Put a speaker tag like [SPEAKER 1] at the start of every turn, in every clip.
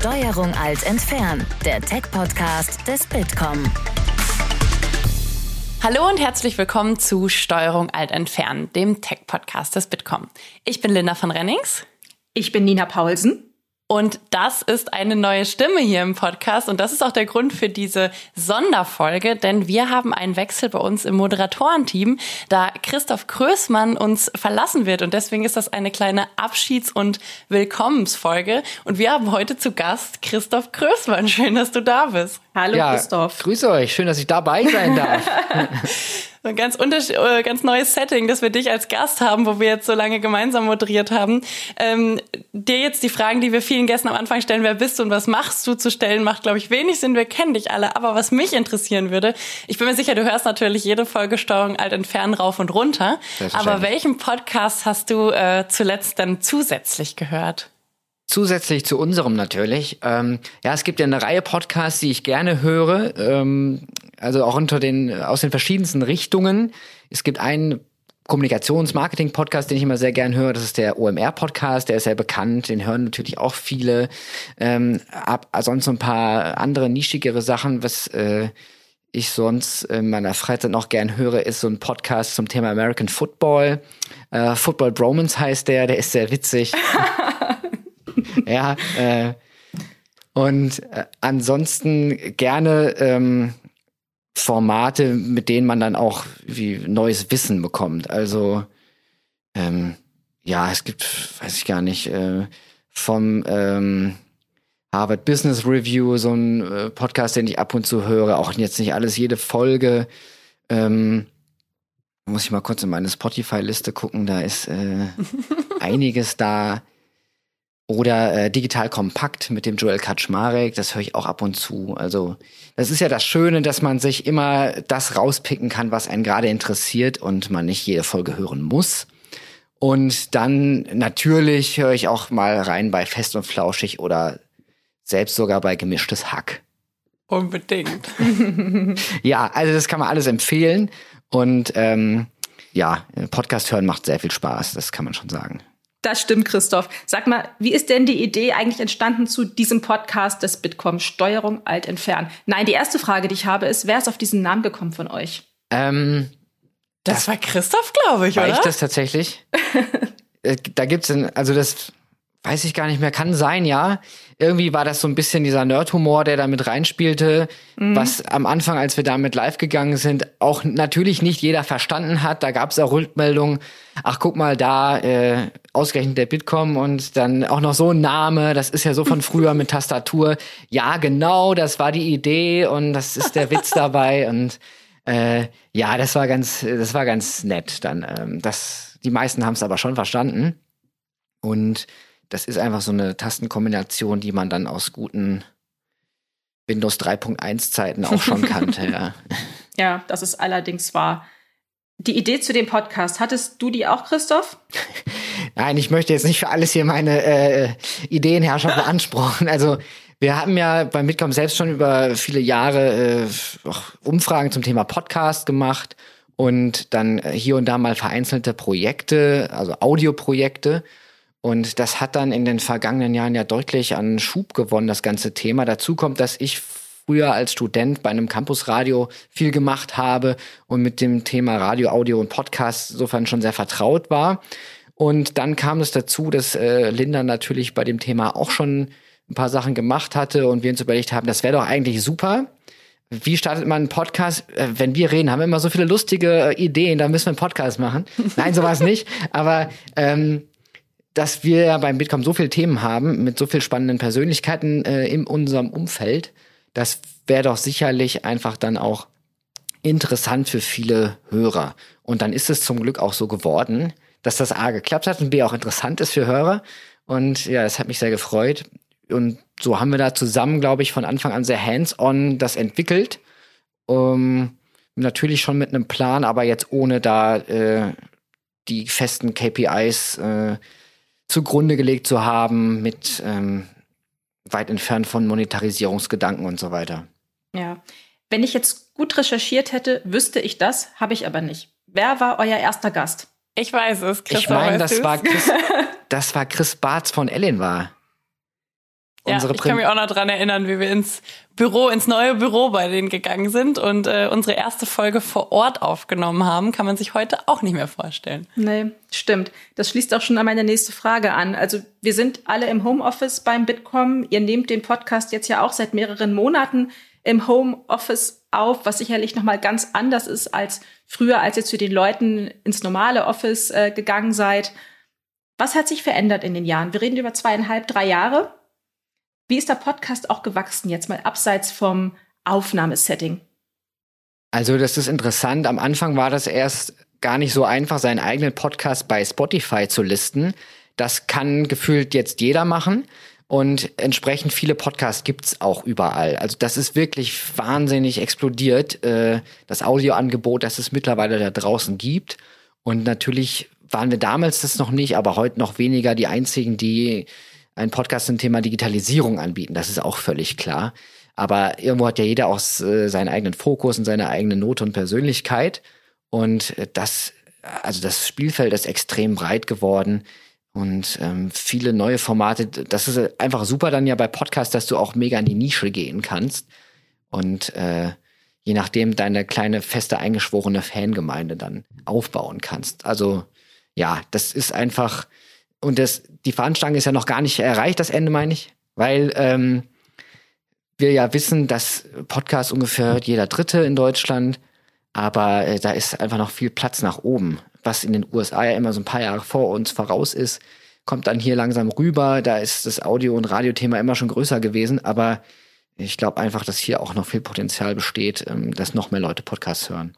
[SPEAKER 1] Steuerung Alt entfernen, der Tech-Podcast des Bitkom.
[SPEAKER 2] Hallo und herzlich willkommen zu Steuerung Alt entfernen, dem Tech-Podcast des Bitkom. Ich bin Linda von Rennings.
[SPEAKER 3] Ich bin Nina Paulsen.
[SPEAKER 2] Und das ist eine neue Stimme hier im Podcast. Und das ist auch der Grund für diese Sonderfolge, denn wir haben einen Wechsel bei uns im Moderatorenteam, da Christoph Krößmann uns verlassen wird. Und deswegen ist das eine kleine Abschieds- und Willkommensfolge. Und wir haben heute zu Gast Christoph Krößmann. Schön, dass du da bist.
[SPEAKER 3] Hallo ja, Christoph.
[SPEAKER 4] Grüße euch. Schön, dass ich dabei sein darf.
[SPEAKER 2] So ein ganz, äh, ganz neues Setting, dass wir dich als Gast haben, wo wir jetzt so lange gemeinsam moderiert haben. Ähm, dir jetzt die Fragen, die wir vielen Gästen am Anfang stellen, wer bist du und was machst du zu stellen, macht, glaube ich, wenig Sinn. Wir kennen dich alle. Aber was mich interessieren würde, ich bin mir sicher, du hörst natürlich jede Folge Steuerung alt entfernen rauf und runter. Aber welchen Podcast hast du äh, zuletzt dann zusätzlich gehört?
[SPEAKER 4] Zusätzlich zu unserem natürlich. Ähm, ja, es gibt ja eine Reihe Podcasts, die ich gerne höre, ähm, also auch unter den aus den verschiedensten Richtungen. Es gibt einen Kommunikations-Marketing-Podcast, den ich immer sehr gern höre. Das ist der OMR-Podcast, der ist sehr bekannt, den hören natürlich auch viele. Ähm, ab, sonst so ein paar andere nischigere Sachen, was äh, ich sonst in meiner Freizeit noch gern höre, ist so ein Podcast zum Thema American Football. Äh, Football Bromance heißt der, der ist sehr witzig. ja, äh, und äh, ansonsten gerne ähm, Formate, mit denen man dann auch wie neues Wissen bekommt. Also ähm, ja, es gibt, weiß ich gar nicht, äh, vom ähm, Harvard Business Review so ein äh, Podcast, den ich ab und zu höre, auch jetzt nicht alles, jede Folge. Ähm, muss ich mal kurz in meine Spotify-Liste gucken, da ist äh, einiges da. Oder äh, Digital Kompakt mit dem Joel Kaczmarek, das höre ich auch ab und zu. Also das ist ja das Schöne, dass man sich immer das rauspicken kann, was einen gerade interessiert und man nicht jede Folge hören muss. Und dann natürlich höre ich auch mal rein bei Fest und Flauschig oder selbst sogar bei Gemischtes Hack.
[SPEAKER 2] Unbedingt.
[SPEAKER 4] ja, also das kann man alles empfehlen. Und ähm, ja, Podcast hören macht sehr viel Spaß, das kann man schon sagen.
[SPEAKER 3] Das stimmt, Christoph. Sag mal, wie ist denn die Idee eigentlich entstanden zu diesem Podcast des Bitkom Steuerung alt entfernen? Nein, die erste Frage, die ich habe, ist, wer ist auf diesen Namen gekommen von euch?
[SPEAKER 4] Ähm,
[SPEAKER 2] das, das war Christoph, glaube ich,
[SPEAKER 4] war
[SPEAKER 2] oder?
[SPEAKER 4] War ich das tatsächlich? Äh, da gibt's ein, also das weiß ich gar nicht mehr, kann sein, ja. Irgendwie war das so ein bisschen dieser Nerd-Humor, der da mit reinspielte, mhm. was am Anfang, als wir damit live gegangen sind, auch natürlich nicht jeder verstanden hat. Da gab es auch Rückmeldungen, ach guck mal da, äh, ausgerechnet der Bitkom und dann auch noch so ein Name, das ist ja so von früher mit Tastatur. Ja, genau, das war die Idee und das ist der Witz dabei und äh, ja, das war ganz, das war ganz nett dann. Ähm, das, die meisten haben es aber schon verstanden und das ist einfach so eine Tastenkombination, die man dann aus guten Windows 3.1 Zeiten auch schon kannte. Ja.
[SPEAKER 3] ja, das ist allerdings wahr. Die Idee zu dem Podcast, hattest du die auch, Christoph?
[SPEAKER 4] Nein, ich möchte jetzt nicht für alles hier meine äh, Ideenherrschaft beanspruchen. Also wir haben ja beim Mitkommen selbst schon über viele Jahre äh, Umfragen zum Thema Podcast gemacht und dann hier und da mal vereinzelte Projekte, also Audioprojekte. Und das hat dann in den vergangenen Jahren ja deutlich an Schub gewonnen, das ganze Thema. Dazu kommt, dass ich früher als Student bei einem Campusradio viel gemacht habe und mit dem Thema Radio, Audio und Podcast insofern schon sehr vertraut war. Und dann kam es dazu, dass äh, Linda natürlich bei dem Thema auch schon ein paar Sachen gemacht hatte und wir uns überlegt haben, das wäre doch eigentlich super. Wie startet man einen Podcast? Äh, wenn wir reden, haben wir immer so viele lustige äh, Ideen, da müssen wir einen Podcast machen. Nein, sowas nicht. Aber ähm, dass wir ja beim Bitkom so viele Themen haben mit so vielen spannenden Persönlichkeiten äh, in unserem Umfeld, das wäre doch sicherlich einfach dann auch interessant für viele Hörer. Und dann ist es zum Glück auch so geworden, dass das A geklappt hat und B auch interessant ist für Hörer. Und ja, es hat mich sehr gefreut. Und so haben wir da zusammen, glaube ich, von Anfang an sehr hands-on das entwickelt. Um, natürlich schon mit einem Plan, aber jetzt ohne da äh, die festen KPIs äh, zugrunde gelegt zu haben mit ähm, weit entfernt von Monetarisierungsgedanken und so weiter.
[SPEAKER 3] Ja. Wenn ich jetzt gut recherchiert hätte, wüsste ich das, habe ich aber nicht. Wer war euer erster Gast?
[SPEAKER 2] Ich weiß es.
[SPEAKER 4] Christoph, ich meine, das war Chris, das war Chris Bartz von Ellen war. Unsere
[SPEAKER 2] ich kann mich auch noch dran erinnern, wie wir ins Büro, ins neue Büro bei denen gegangen sind und äh, unsere erste Folge vor Ort aufgenommen haben. Kann man sich heute auch nicht mehr vorstellen.
[SPEAKER 3] Nee, stimmt. Das schließt auch schon an meine nächste Frage an. Also wir sind alle im Homeoffice beim Bitkom. Ihr nehmt den Podcast jetzt ja auch seit mehreren Monaten im Homeoffice auf, was sicherlich noch mal ganz anders ist als früher, als ihr zu den Leuten ins normale Office äh, gegangen seid. Was hat sich verändert in den Jahren? Wir reden über zweieinhalb, drei Jahre. Wie ist der Podcast auch gewachsen, jetzt mal abseits vom Aufnahmesetting?
[SPEAKER 4] Also, das ist interessant. Am Anfang war das erst gar nicht so einfach, seinen eigenen Podcast bei Spotify zu listen. Das kann gefühlt jetzt jeder machen. Und entsprechend viele Podcasts gibt's auch überall. Also das ist wirklich wahnsinnig explodiert, äh, das Audioangebot, das es mittlerweile da draußen gibt. Und natürlich waren wir damals das noch nicht, aber heute noch weniger die einzigen, die einen Podcast zum Thema Digitalisierung anbieten. Das ist auch völlig klar. Aber irgendwo hat ja jeder auch äh, seinen eigenen Fokus und seine eigene Note und Persönlichkeit. Und äh, das, also das Spielfeld ist extrem breit geworden und ähm, viele neue Formate. Das ist einfach super dann ja bei Podcasts, dass du auch mega in die Nische gehen kannst und äh, je nachdem deine kleine feste eingeschworene Fangemeinde dann aufbauen kannst. Also ja, das ist einfach und das, die Fahnenstange ist ja noch gar nicht erreicht, das Ende meine ich, weil ähm, wir ja wissen, dass Podcast ungefähr jeder Dritte in Deutschland, aber äh, da ist einfach noch viel Platz nach oben, was in den USA ja immer so ein paar Jahre vor uns voraus ist, kommt dann hier langsam rüber. Da ist das Audio- und Radiothema immer schon größer gewesen, aber ich glaube einfach, dass hier auch noch viel Potenzial besteht, ähm, dass noch mehr Leute Podcasts hören.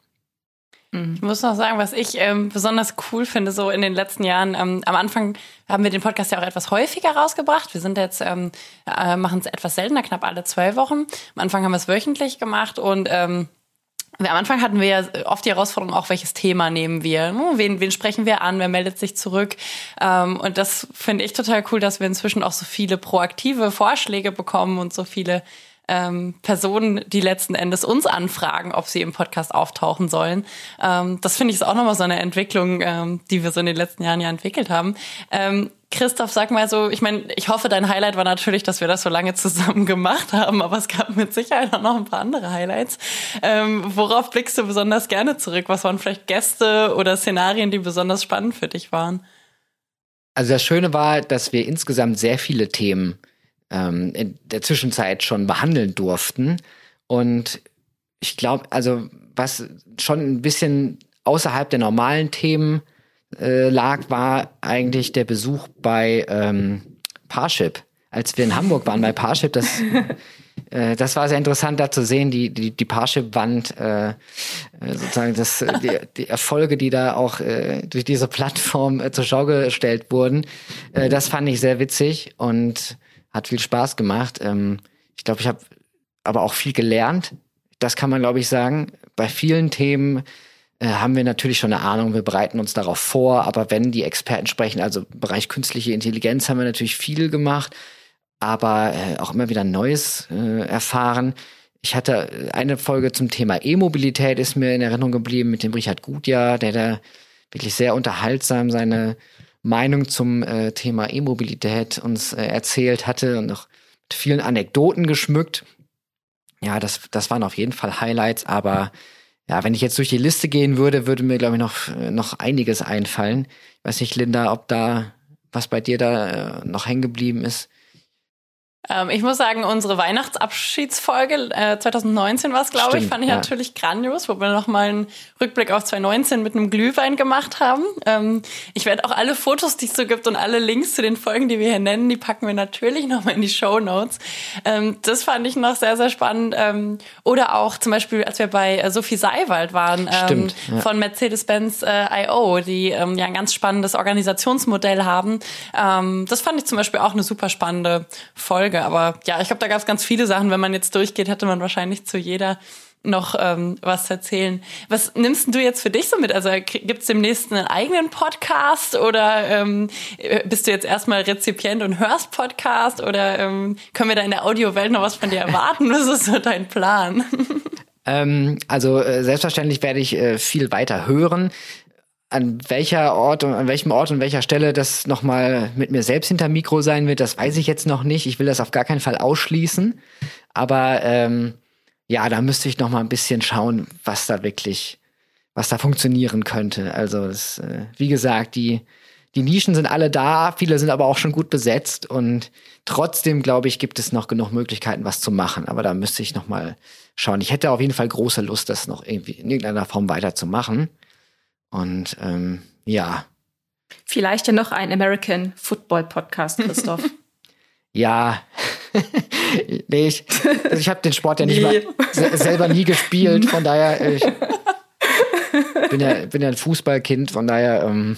[SPEAKER 2] Mhm. Ich muss noch sagen, was ich ähm, besonders cool finde, so in den letzten Jahren. Ähm, am Anfang haben wir den Podcast ja auch etwas häufiger rausgebracht. Wir sind jetzt, ähm, äh, machen es etwas seltener, knapp alle zwei Wochen. Am Anfang haben wir es wöchentlich gemacht und ähm, am Anfang hatten wir ja oft die Herausforderung, auch welches Thema nehmen wir, ne? wen, wen sprechen wir an, wer meldet sich zurück. Ähm, und das finde ich total cool, dass wir inzwischen auch so viele proaktive Vorschläge bekommen und so viele ähm, Personen, die letzten Endes uns anfragen, ob sie im Podcast auftauchen sollen. Ähm, das finde ich ist auch nochmal so eine Entwicklung, ähm, die wir so in den letzten Jahren ja entwickelt haben. Ähm, Christoph, sag mal so, ich meine, ich hoffe, dein Highlight war natürlich, dass wir das so lange zusammen gemacht haben, aber es gab mit Sicherheit auch noch ein paar andere Highlights. Ähm, worauf blickst du besonders gerne zurück? Was waren vielleicht Gäste oder Szenarien, die besonders spannend für dich waren?
[SPEAKER 4] Also das Schöne war, dass wir insgesamt sehr viele Themen ähm, in der Zwischenzeit schon behandeln durften. Und ich glaube, also was schon ein bisschen außerhalb der normalen Themen äh, lag, war eigentlich der Besuch bei ähm, Parship. Als wir in Hamburg waren bei Parship, das, äh, das war sehr interessant, da zu sehen, die, die, die Parship-Wand, äh, sozusagen das, die, die Erfolge, die da auch äh, durch diese Plattform äh, zur Schau gestellt wurden. Äh, das fand ich sehr witzig und hat viel Spaß gemacht. Ähm, ich glaube, ich habe aber auch viel gelernt. Das kann man, glaube ich, sagen. Bei vielen Themen äh, haben wir natürlich schon eine Ahnung, wir bereiten uns darauf vor, aber wenn die Experten sprechen, also im Bereich künstliche Intelligenz haben wir natürlich viel gemacht, aber äh, auch immer wieder Neues äh, erfahren. Ich hatte eine Folge zum Thema E-Mobilität ist mir in Erinnerung geblieben mit dem Richard Gutjahr, der da wirklich sehr unterhaltsam seine Meinung zum äh, Thema E-Mobilität uns äh, erzählt hatte und noch mit vielen Anekdoten geschmückt. Ja, das, das waren auf jeden Fall Highlights, aber ja, wenn ich jetzt durch die Liste gehen würde, würde mir, glaube ich, noch, äh, noch einiges einfallen. Ich weiß nicht, Linda, ob da was bei dir da äh, noch hängen geblieben ist.
[SPEAKER 2] Ähm, ich muss sagen, unsere Weihnachtsabschiedsfolge äh, 2019 war es, glaube ich, fand ich ja. natürlich grandios, wo wir nochmal einen Rückblick auf 2019 mit einem Glühwein gemacht haben. Ähm, ich werde auch alle Fotos, die es so gibt und alle Links zu den Folgen, die wir hier nennen, die packen wir natürlich nochmal in die Show Notes. Ähm, das fand ich noch sehr, sehr spannend. Ähm, oder auch zum Beispiel, als wir bei äh, Sophie Seiwald waren ähm, Stimmt, ja. von Mercedes-Benz äh, IO, die ähm, ja ein ganz spannendes Organisationsmodell haben. Das fand ich zum Beispiel auch eine super spannende Folge. Folge. Aber ja, ich glaube, da gab es ganz viele Sachen. Wenn man jetzt durchgeht, hätte man wahrscheinlich zu jeder noch ähm, was erzählen. Was nimmst du jetzt für dich so mit? Also gibt es demnächst einen eigenen Podcast oder ähm, bist du jetzt erstmal Rezipient und hörst Podcast oder ähm, können wir da in der Audiowelt noch was von dir erwarten? was ist so dein Plan?
[SPEAKER 4] Ähm, also äh, selbstverständlich werde ich äh, viel weiter hören. An welcher Ort und an welchem Ort und welcher Stelle das nochmal mit mir selbst hinter Mikro sein wird, das weiß ich jetzt noch nicht. Ich will das auf gar keinen Fall ausschließen. Aber ähm, ja, da müsste ich nochmal ein bisschen schauen, was da wirklich, was da funktionieren könnte. Also das, äh, wie gesagt, die die Nischen sind alle da, viele sind aber auch schon gut besetzt und trotzdem glaube ich, gibt es noch genug Möglichkeiten, was zu machen. Aber da müsste ich noch mal schauen. Ich hätte auf jeden Fall große Lust, das noch irgendwie in irgendeiner Form weiterzumachen. Und ähm, ja.
[SPEAKER 3] Vielleicht ja noch ein American Football Podcast, Christoph.
[SPEAKER 4] ja. nee, ich, also ich habe den Sport ja nicht nee. mal selber nie gespielt, von daher ich bin ja, bin ja ein Fußballkind, von daher ähm,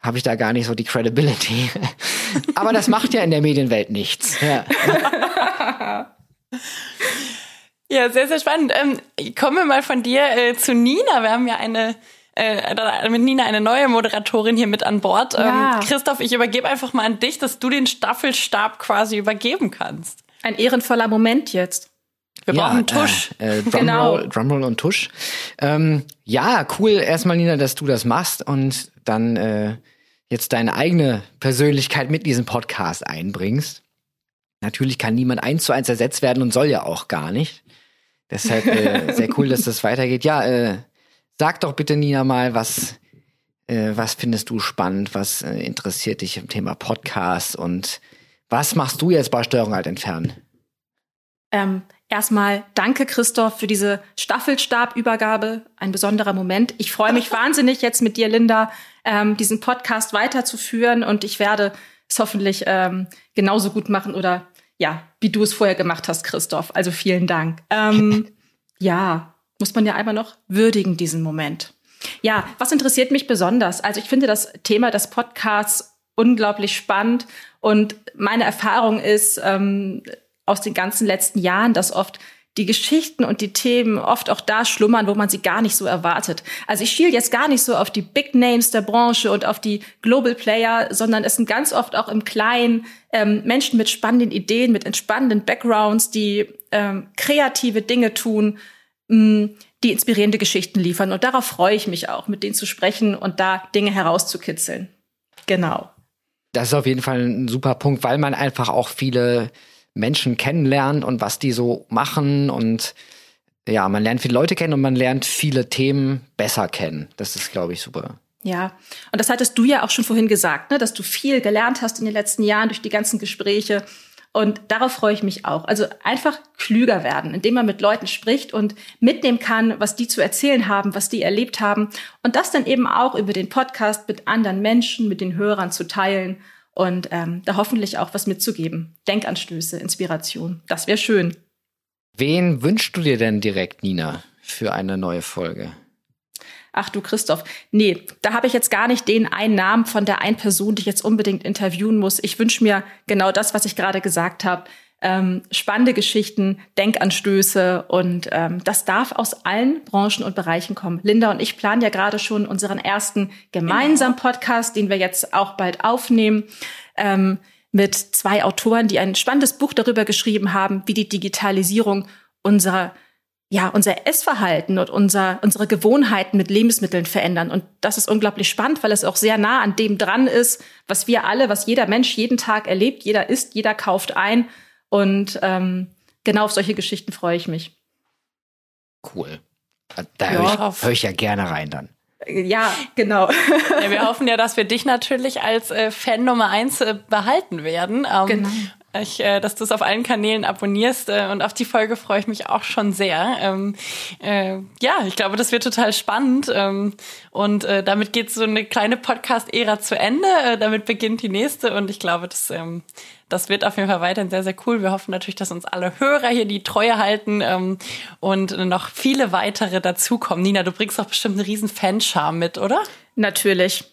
[SPEAKER 4] habe ich da gar nicht so die Credibility. Aber das macht ja in der Medienwelt nichts. Ja,
[SPEAKER 2] ja sehr, sehr spannend. Ähm, kommen wir mal von dir äh, zu Nina. Wir haben ja eine äh, mit Nina eine neue Moderatorin hier mit an Bord. Ähm, ja. Christoph, ich übergebe einfach mal an dich, dass du den Staffelstab quasi übergeben kannst.
[SPEAKER 3] Ein ehrenvoller Moment jetzt.
[SPEAKER 2] Wir ja, brauchen Tusch.
[SPEAKER 4] Äh, äh, Drumroll, genau. Drumroll und Tusch. Ähm, ja, cool erstmal, Nina, dass du das machst und dann äh, jetzt deine eigene Persönlichkeit mit diesem Podcast einbringst. Natürlich kann niemand eins zu eins ersetzt werden und soll ja auch gar nicht. Deshalb äh, sehr cool, dass das weitergeht. Ja, äh, sag doch bitte, Nina, mal, was, äh, was findest du spannend, was äh, interessiert dich im Thema Podcast und was machst du jetzt bei Steuerung halt entfernen?
[SPEAKER 3] Ähm, Erstmal danke, Christoph, für diese Staffelstabübergabe. Ein besonderer Moment. Ich freue mich wahnsinnig, jetzt mit dir, Linda, ähm, diesen Podcast weiterzuführen und ich werde es hoffentlich ähm, genauso gut machen oder ja, wie du es vorher gemacht hast, Christoph. Also vielen Dank. Ähm, ja, muss man ja einmal noch würdigen, diesen Moment. Ja, was interessiert mich besonders? Also ich finde das Thema des Podcasts unglaublich spannend und meine Erfahrung ist, ähm, aus den ganzen letzten Jahren, dass oft die Geschichten und die Themen oft auch da schlummern, wo man sie gar nicht so erwartet. Also ich schiel jetzt gar nicht so auf die Big Names der Branche und auf die Global Player, sondern es sind ganz oft auch im Kleinen ähm, Menschen mit spannenden Ideen, mit entspannenden Backgrounds, die ähm, kreative Dinge tun, mh, mm, die inspirierende Geschichten liefern. Und darauf freue ich mich auch, mit denen zu sprechen und da Dinge herauszukitzeln. Genau.
[SPEAKER 4] Das ist auf jeden Fall ein super Punkt, weil man einfach auch viele Menschen kennenlernt und was die so machen und ja, man lernt viele Leute kennen und man lernt viele Themen besser kennen. Das ist, glaube ich, super.
[SPEAKER 3] Ja, und das hattest du ja auch schon vorhin gesagt, ne, dass du viel gelernt hast in den letzten Jahren durch die ganzen Gespräche. Und darauf freue ich mich auch. Also einfach klüger werden, indem man mit Leuten spricht und mitnehmen kann, was die zu erzählen haben, was die erlebt haben. Und das dann eben auch über den Podcast mit anderen Menschen, mit den Hörern zu teilen und ähm, da hoffentlich auch was mitzugeben. Denkanstöße, Inspiration. Das wäre schön.
[SPEAKER 4] Wen wünschst du dir denn direkt, Nina, für eine neue Folge?
[SPEAKER 3] Ach du Christoph, nee, da habe ich jetzt gar nicht den einen Namen von der einen Person, die ich jetzt unbedingt interviewen muss. Ich wünsche mir genau das, was ich gerade gesagt habe ähm, spannende Geschichten, Denkanstöße und ähm, das darf aus allen Branchen und Bereichen kommen. Linda und ich planen ja gerade schon unseren ersten gemeinsamen genau. Podcast, den wir jetzt auch bald aufnehmen. Ähm, mit zwei Autoren, die ein spannendes Buch darüber geschrieben haben, wie die Digitalisierung unserer ja, unser Essverhalten und unser, unsere Gewohnheiten mit Lebensmitteln verändern. Und das ist unglaublich spannend, weil es auch sehr nah an dem dran ist, was wir alle, was jeder Mensch jeden Tag erlebt. Jeder isst, jeder kauft ein. Und ähm, genau auf solche Geschichten freue ich mich.
[SPEAKER 4] Cool. Da ja, höre ich, hör ich ja gerne rein dann.
[SPEAKER 3] Ja, genau.
[SPEAKER 2] Ja, wir hoffen ja, dass wir dich natürlich als äh, Fan Nummer eins äh, behalten werden. Ähm, genau. Ich, äh, dass du es auf allen Kanälen abonnierst äh, und auf die Folge freue ich mich auch schon sehr. Ähm, äh, ja, ich glaube, das wird total spannend ähm, und äh, damit geht so eine kleine Podcast-Ära zu Ende. Äh, damit beginnt die nächste und ich glaube, das ähm, das wird auf jeden Fall weiterhin sehr, sehr cool. Wir hoffen natürlich, dass uns alle Hörer hier die Treue halten ähm, und noch viele weitere dazukommen. Nina, du bringst doch bestimmt einen riesen Fanschar mit, oder?
[SPEAKER 3] Natürlich.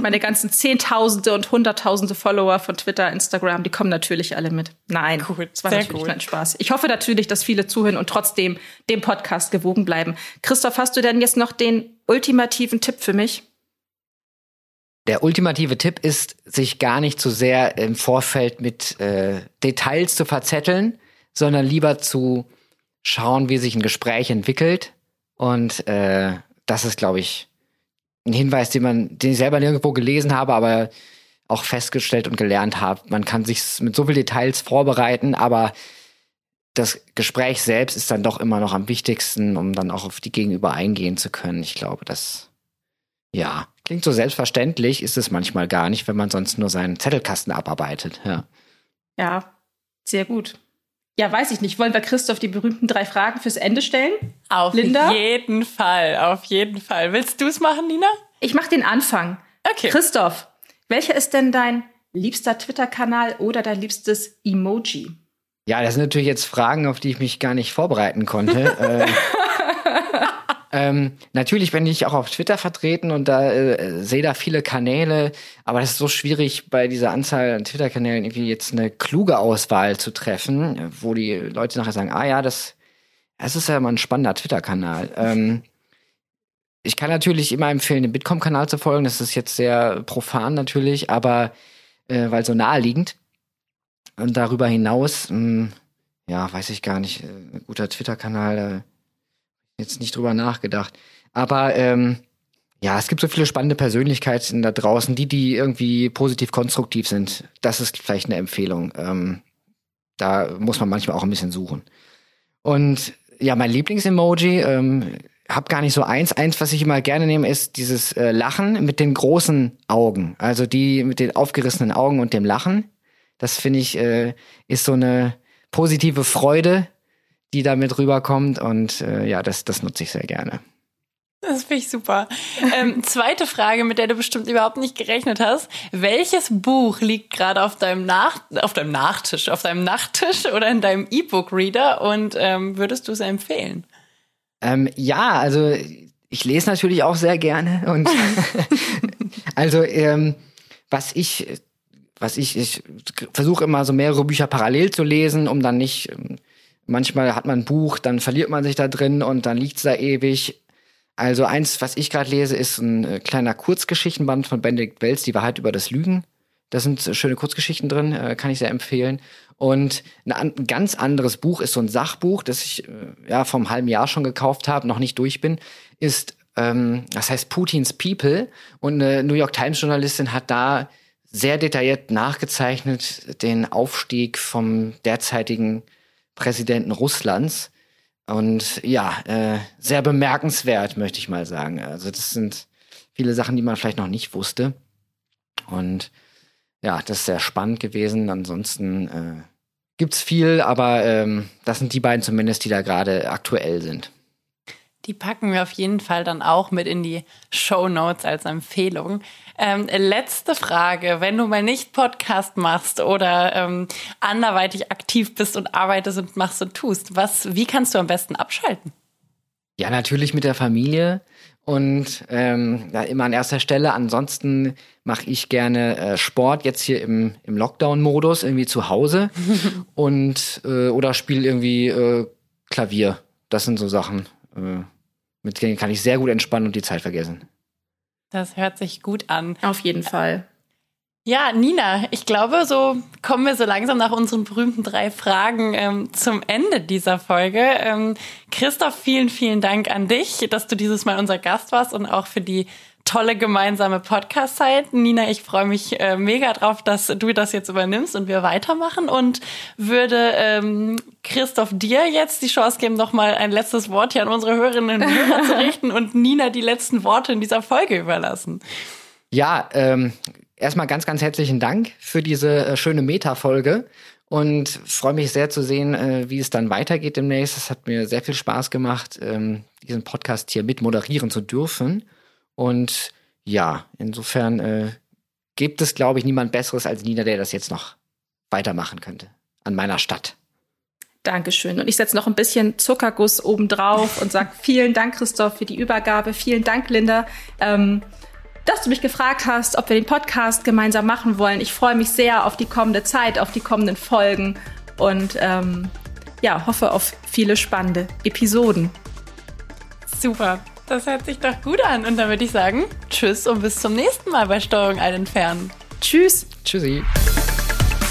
[SPEAKER 3] Meine ganzen Zehntausende und Hunderttausende Follower von Twitter, Instagram, die kommen natürlich alle mit. Nein, cool. das war Sehr natürlich cool. ein Spaß. Ich hoffe natürlich, dass viele zuhören und trotzdem dem Podcast gewogen bleiben. Christoph, hast du denn jetzt noch den ultimativen Tipp für mich?
[SPEAKER 4] Der ultimative Tipp ist, sich gar nicht zu sehr im Vorfeld mit äh, Details zu verzetteln, sondern lieber zu schauen, wie sich ein Gespräch entwickelt. Und äh, das ist, glaube ich, ein Hinweis, den man, den ich selber nirgendwo gelesen habe, aber auch festgestellt und gelernt habe. Man kann sich mit so viel Details vorbereiten, aber das Gespräch selbst ist dann doch immer noch am wichtigsten, um dann auch auf die Gegenüber eingehen zu können. Ich glaube, das, ja, klingt so selbstverständlich, ist es manchmal gar nicht, wenn man sonst nur seinen Zettelkasten abarbeitet, ja.
[SPEAKER 3] Ja, sehr gut. Ja, weiß ich nicht. Wollen wir Christoph die berühmten drei Fragen fürs Ende stellen?
[SPEAKER 2] Auf
[SPEAKER 3] Linda?
[SPEAKER 2] jeden Fall, auf jeden Fall. Willst du es machen, Nina?
[SPEAKER 3] Ich mache den Anfang.
[SPEAKER 2] Okay.
[SPEAKER 3] Christoph, welcher ist denn dein liebster Twitter-Kanal oder dein liebstes Emoji?
[SPEAKER 4] Ja, das sind natürlich jetzt Fragen, auf die ich mich gar nicht vorbereiten konnte. äh, ähm, natürlich bin ich auch auf Twitter vertreten und da äh, sehe da viele Kanäle, aber das ist so schwierig, bei dieser Anzahl an Twitter-Kanälen irgendwie jetzt eine kluge Auswahl zu treffen, wo die Leute nachher sagen, ah ja, das, das ist ja mal ein spannender Twitter-Kanal. Ähm, ich kann natürlich immer empfehlen, dem Bitkom-Kanal zu folgen. Das ist jetzt sehr profan natürlich, aber äh, weil so naheliegend. Und darüber hinaus, mh, hm, ja, weiß ich gar nicht, äh, ein guter Twitter-Kanal, da jetzt nicht drüber nachgedacht. Aber ähm, ja, es gibt so viele spannende Persönlichkeiten da draußen, die, die irgendwie positiv konstruktiv sind. Das ist vielleicht eine Empfehlung. Ähm, da muss man manchmal auch ein bisschen suchen. Und ja, mein Lieblingsemoji, ähm, hab gar nicht so eins. Eins, was ich immer gerne nehme, ist dieses äh, Lachen mit den großen Augen. Also die mit den aufgerissenen Augen und dem Lachen. Das finde ich, äh, ist so eine positive Freude, die damit rüberkommt. Und äh, ja, das, das nutze ich sehr gerne.
[SPEAKER 2] Das finde ich super. Ähm, zweite Frage, mit der du bestimmt überhaupt nicht gerechnet hast. Welches Buch liegt gerade auf deinem Nach auf deinem Nachtisch, auf deinem Nachttisch oder in deinem E-Book-Reader und ähm, würdest du es empfehlen?
[SPEAKER 4] Ähm, ja, also ich lese natürlich auch sehr gerne und also ähm, was ich was ich ich versuche immer so mehrere Bücher parallel zu lesen, um dann nicht ähm, manchmal hat man ein Buch, dann verliert man sich da drin und dann liegt's da ewig. Also eins, was ich gerade lese, ist ein äh, kleiner Kurzgeschichtenband von Benedikt Wells, Die Wahrheit über das Lügen. Da sind schöne Kurzgeschichten drin, äh, kann ich sehr empfehlen. Und ein, ganz anderes Buch ist so ein Sachbuch, das ich äh, ja vom halben Jahr schon gekauft habe, noch nicht durch bin, ist ähm, das heißt Putins People und eine New York Times Journalistin hat da sehr detailliert nachgezeichnet den Aufstieg vom derzeitigen Präsidenten Russlands und ja, äh, sehr bemerkenswert, möchte ich mal sagen. Also das sind viele Sachen, die man vielleicht noch nicht wusste. Und ja, das ist sehr spannend gewesen. Ansonsten äh, gibt's viel, aber ähm, das sind die beiden zumindest, die da gerade aktuell sind.
[SPEAKER 2] Die packen wir auf jeden Fall dann auch mit in die Show Notes als Empfehlung. Ähm, letzte Frage. Wenn du mal nicht Podcast machst oder ähm, anderweitig aktiv bist und arbeitest und machst und tust, was, wie kannst du am besten abschalten?
[SPEAKER 4] Ja, natürlich mit der Familie und ähm, ja, immer an erster Stelle. Ansonsten mache ich gerne äh, Sport jetzt hier im, im Lockdown-Modus irgendwie zu Hause und äh, oder spiele irgendwie äh, Klavier. Das sind so Sachen. Äh, mit denen kann ich sehr gut entspannen und die Zeit vergessen.
[SPEAKER 2] Das hört sich gut an.
[SPEAKER 3] Auf jeden Fall.
[SPEAKER 2] Ja, Nina, ich glaube, so kommen wir so langsam nach unseren berühmten drei Fragen ähm, zum Ende dieser Folge. Ähm, Christoph, vielen, vielen Dank an dich, dass du dieses Mal unser Gast warst und auch für die tolle gemeinsame Podcast-Zeit. Nina, ich freue mich äh, mega drauf, dass du das jetzt übernimmst und wir weitermachen und würde ähm, Christoph dir jetzt die Chance geben, noch mal ein letztes Wort hier an unsere Hörerinnen und Hörer zu richten und Nina die letzten Worte in dieser Folge überlassen.
[SPEAKER 4] Ja, ähm, erstmal ganz, ganz herzlichen Dank für diese äh, schöne Meta-Folge und freue mich sehr zu sehen, äh, wie es dann weitergeht demnächst. Es hat mir sehr viel Spaß gemacht, ähm, diesen Podcast hier mit moderieren zu dürfen. Und ja, insofern äh, gibt es, glaube ich, niemand Besseres als Nina, der das jetzt noch weitermachen könnte an meiner Stadt.
[SPEAKER 3] Dankeschön. Und ich setze noch ein bisschen Zuckerguss obendrauf und sage vielen Dank, Christoph, für die Übergabe. Vielen Dank, Linda, ähm, dass du mich gefragt hast, ob wir den Podcast gemeinsam machen wollen. Ich freue mich sehr auf die kommende Zeit, auf die kommenden Folgen und ähm, ja, hoffe auf viele spannende Episoden.
[SPEAKER 2] Super. Das hört sich doch gut an. Und dann würde ich sagen, tschüss und bis zum nächsten Mal bei Steuerung Alt Entfernen.
[SPEAKER 3] Tschüss.
[SPEAKER 4] Tschüssi.